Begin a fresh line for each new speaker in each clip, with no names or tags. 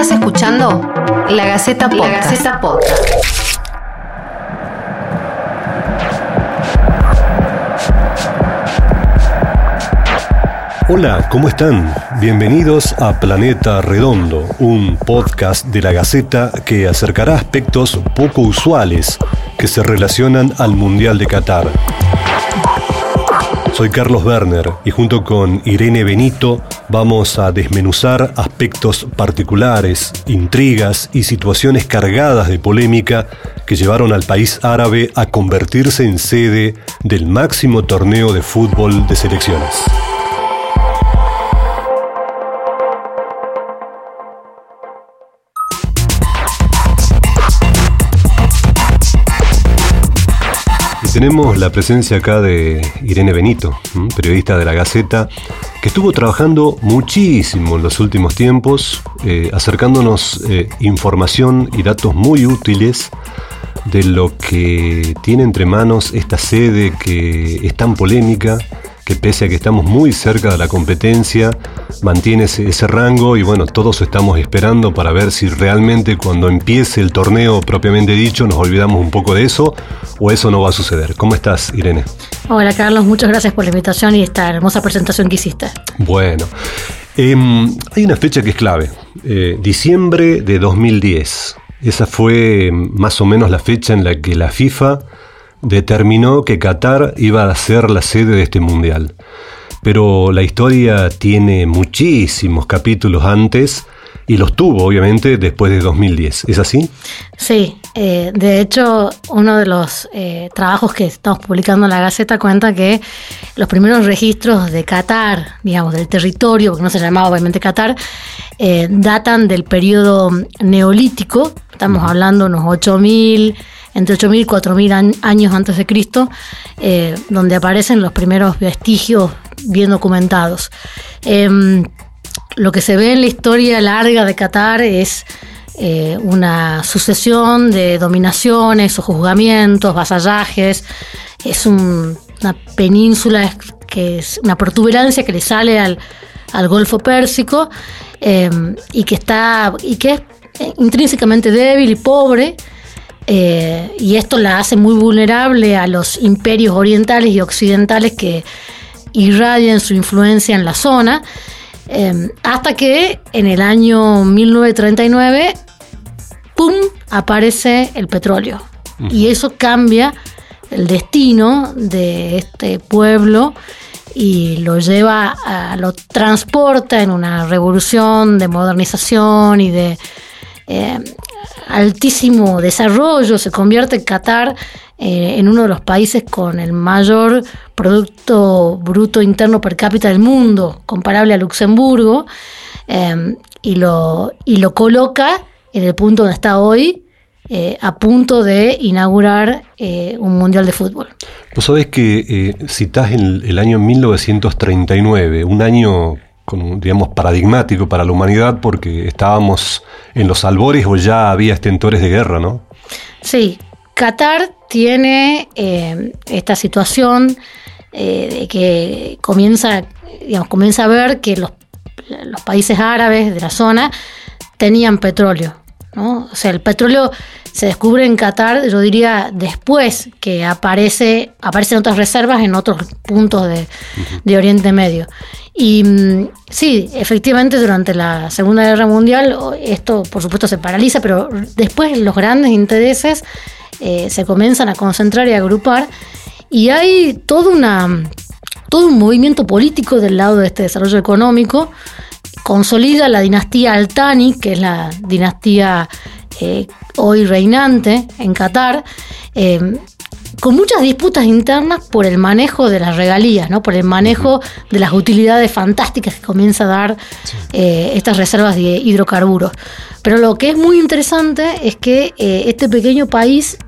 Estás escuchando La Gaceta Podcast. La Gaceta Podcast.
Hola, ¿cómo están? Bienvenidos a Planeta Redondo, un podcast de la Gaceta que acercará aspectos poco usuales que se relacionan al Mundial de Qatar. Soy Carlos Werner y junto con Irene Benito vamos a desmenuzar aspectos particulares, intrigas y situaciones cargadas de polémica que llevaron al país árabe a convertirse en sede del máximo torneo de fútbol de selecciones. Tenemos la presencia acá de Irene Benito, periodista de la Gaceta, que estuvo trabajando muchísimo en los últimos tiempos, eh, acercándonos eh, información y datos muy útiles de lo que tiene entre manos esta sede que es tan polémica, que pese a que estamos muy cerca de la competencia, mantiene ese, rango y bueno, todos estamos esperando para ver si realmente cuando empiece el torneo propiamente dicho nos olvidamos un poco de eso o eso no va a suceder. ¿Cómo estás, Irene?
Hola, Carlos, muchas gracias por la invitación y esta hermosa presentación que hiciste.
Bueno, em, hay una fecha que es clave, eh, diciembre de 2010. Esa fue más o menos la fecha en la que la FIFA determinó que Qatar iba a ser la sede de este mundial. Pero la historia tiene muchísimos capítulos antes y los tuvo, obviamente, después de 2010. ¿Es así?
Sí, eh, de hecho, uno de los eh, trabajos que estamos publicando en la Gaceta cuenta que los primeros registros de Qatar, digamos, del territorio, porque no se llamaba obviamente Qatar, eh, datan del periodo neolítico, estamos hablando unos 8000 entre 8.000 y 4.000 años antes de Cristo, eh, donde aparecen los primeros vestigios bien documentados. Em, lo que se ve en la historia larga de Qatar es eh, una sucesión de dominaciones o juzgamientos, vasallajes, es una península que es una protuberancia que le sale al, Golfo Pérsico em, y que está y que es intrínsecamente débil y pobre eh, y esto la hace muy vulnerable a los imperios orientales y occidentales que irradian su influencia en la zona, eh, hasta que en el año 1939, ¡pum!, aparece el petróleo. Y eso cambia el destino de este pueblo y lo lleva, a, lo transporta en una revolución de modernización y de eh, altísimo desarrollo, se convierte en Qatar eh, en uno de los países con el mayor Producto Bruto Interno per cápita del mundo, comparable a Luxemburgo, eh, y, lo, y lo coloca en el punto donde está hoy, eh, a punto de inaugurar un Mundial de Fútbol.
Vos sabés que citás en el año 1939, un año digamos, paradigmático para la humanidad porque estábamos en los albores o ya había estentores de guerra, ¿no?
Sí, Qatar tiene eh, esta situación eh, de que comienza, digamos, comienza a ver que los, los países árabes de la zona tenían petróleo. ¿No? O sea, el petróleo se descubre en Qatar, yo diría, después que aparece, aparecen otras reservas en otros puntos de, de Oriente Medio. Y mm, sí, efectivamente durante la Segunda Guerra Mundial esto por supuesto se paraliza, pero después los grandes intereses eh, se comienzan a concentrar y a agrupar y hay todo, una, todo un movimiento político del lado de este desarrollo económico. Consolida la dinastía Altani, que es la dinastía eh, hoy reinante en Qatar, eh, con muchas disputas internas por el manejo de las regalías, ¿no? por el manejo de las utilidades fantásticas que comienza a dar eh, estas reservas de hidrocarburos. Pero lo que es muy interesante es que este pequeño país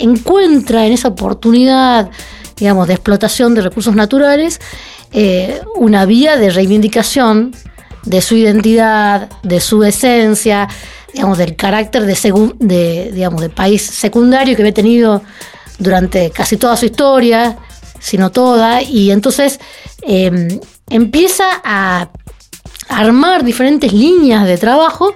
encuentra en esa oportunidad, digamos, de explotación de recursos naturales, una vía de reivindicación de su identidad, de su esencia, digamos, del carácter de, de, digamos, de país secundario que había tenido durante casi toda su historia, sino toda, y entonces em, empieza a armar diferentes líneas de trabajo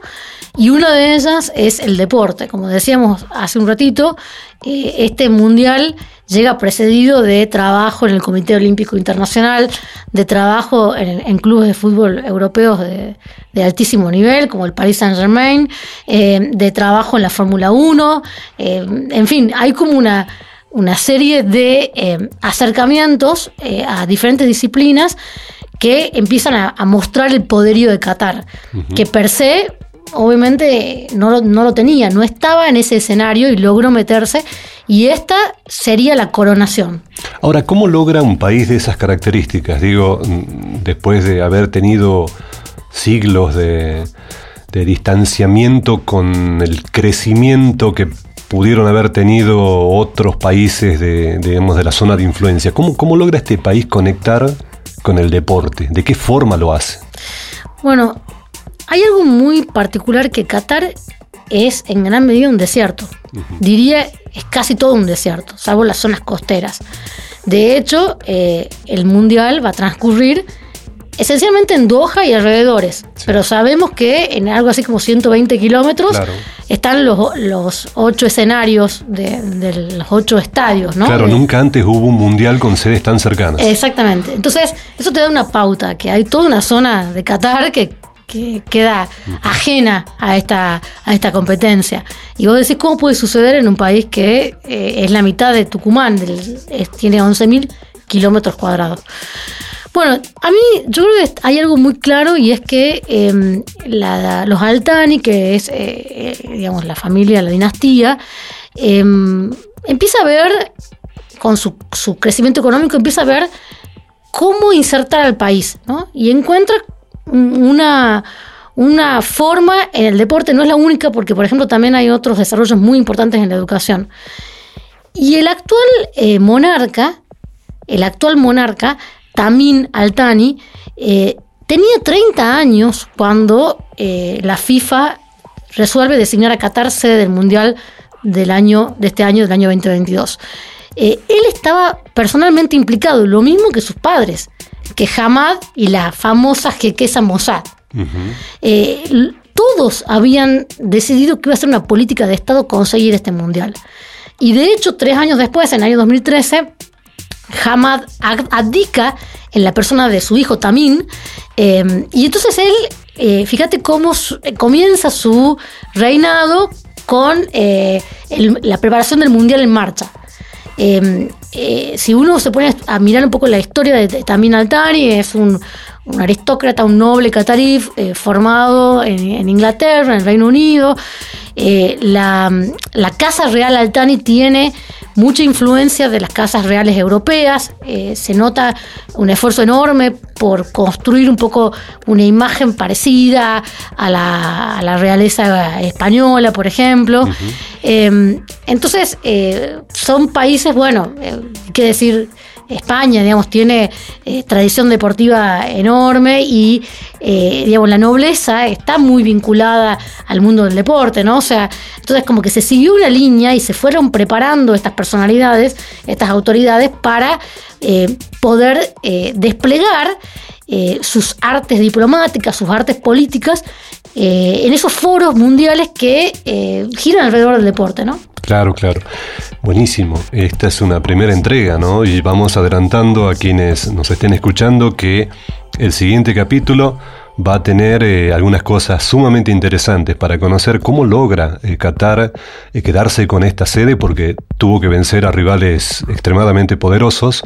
Y una de ellas es el deporte. Como decíamos hace un ratito, eh, este mundial llega precedido de trabajo en el Comité Olímpico Internacional, de trabajo en, clubes de fútbol europeos de, altísimo nivel, como el Paris Saint Germain, eh, de trabajo en la Fórmula 1, eh, en fin, hay como una, una serie de acercamientos a diferentes disciplinas que empiezan a, mostrar el poderío de Qatar, que per se obviamente no, no, lo tenía, no estaba en ese escenario y logró meterse y esta sería la coronación.
Ahora, ¿cómo logra un país de esas características? Digo, mm, después de haber tenido siglos de, distanciamiento con el crecimiento que pudieron haber tenido otros países de, digamos, de la zona de influencia. ¿Cómo, ¿Cómo logra este país conectar con el deporte? ¿De qué forma lo hace?
Bueno, hay algo muy particular que Qatar es en gran medida un desierto. Diría, es casi todo un desierto, salvo las zonas costeras. De hecho, eh, el Mundial va a transcurrir esencialmente en Doha y alrededores, pero sabemos que en algo así como 120 kilómetros están los, los, ocho escenarios de, los ocho estadios, ¿no?
Claro, nunca antes hubo un mundial con sedes tan cercanas.
Exactamente. Entonces, eso te da una pauta, que hay toda una zona de Qatar que que queda ajena a esta, a esta competencia. Y vos decís, ¿cómo puede suceder en un país que eh, es la mitad de Tucumán, tiene 11.000 kilómetros cuadrados? Bueno, a mí yo creo que hay algo muy claro y es que em, los Altani, que es, eh, eh, digamos, la familia, la dinastía, em, empieza a ver, con su, su crecimiento económico, empieza a ver cómo insertar al país, ¿no? Y encuentra una, una forma en el deporte, no es la única, porque por ejemplo también hay otros desarrollos muy importantes en la educación. Y el actual eh, monarca, el actual monarca, Tamín Altani, eh, tenía 30 años cuando eh, la FIFA resuelve designar a Qatar sede del Mundial del año, de este año, del año 2022. él estaba personalmente implicado, lo mismo que sus padres que Hamad y la famosa Jequesa Mossad. Eh, todos habían decidido que iba a ser una política de Estado conseguir este mundial. Y de hecho, tres años después, en el año 2013, Hamad abdica en la persona de su hijo Tamín. Eh, y entonces él, eh, fíjate cómo comienza su reinado con la preparación del mundial en marcha. Em, eh, si uno se pone a mirar un poco la historia de, Tamín Altani, es un, aristócrata, un noble catarí eh, formado en, Inglaterra, en el Reino Unido. Eh, la, la, Casa Real Altani tiene mucha influencia de las casas reales europeas. se nota un esfuerzo enorme por construir un poco una imagen parecida a la, realeza española, por ejemplo. Em, entonces, eh, son países, bueno, eh, hay que decir, España, digamos, tiene eh, tradición deportiva enorme y, digamos, la nobleza está muy vinculada al mundo del deporte, ¿no? O sea, entonces como que se siguió una línea y se fueron preparando estas personalidades, estas autoridades, para poder desplegar sus artes diplomáticas, sus artes políticas eh, en esos foros mundiales que eh, giran alrededor del deporte, ¿no?
Claro, claro. Buenísimo. Esta es una primera entrega, ¿no? Y vamos adelantando a quienes nos estén escuchando que el siguiente capítulo va a tener eh, algunas cosas sumamente interesantes para conocer cómo logra eh, Qatar eh, quedarse con esta sede porque tuvo que vencer a rivales extremadamente poderosos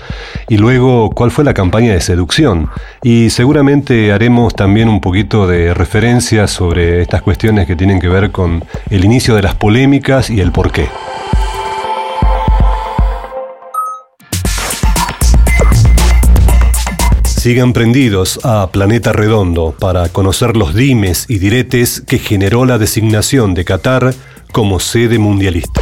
y luego cuál fue la campaña de seducción y seguramente haremos también un poquito de referencia sobre estas cuestiones que tienen que ver con el inicio de las polémicas y el porqué. Sigan prendidos a Planeta Redondo para conocer los dimes y diretes que generó la designación de Qatar como sede mundialista.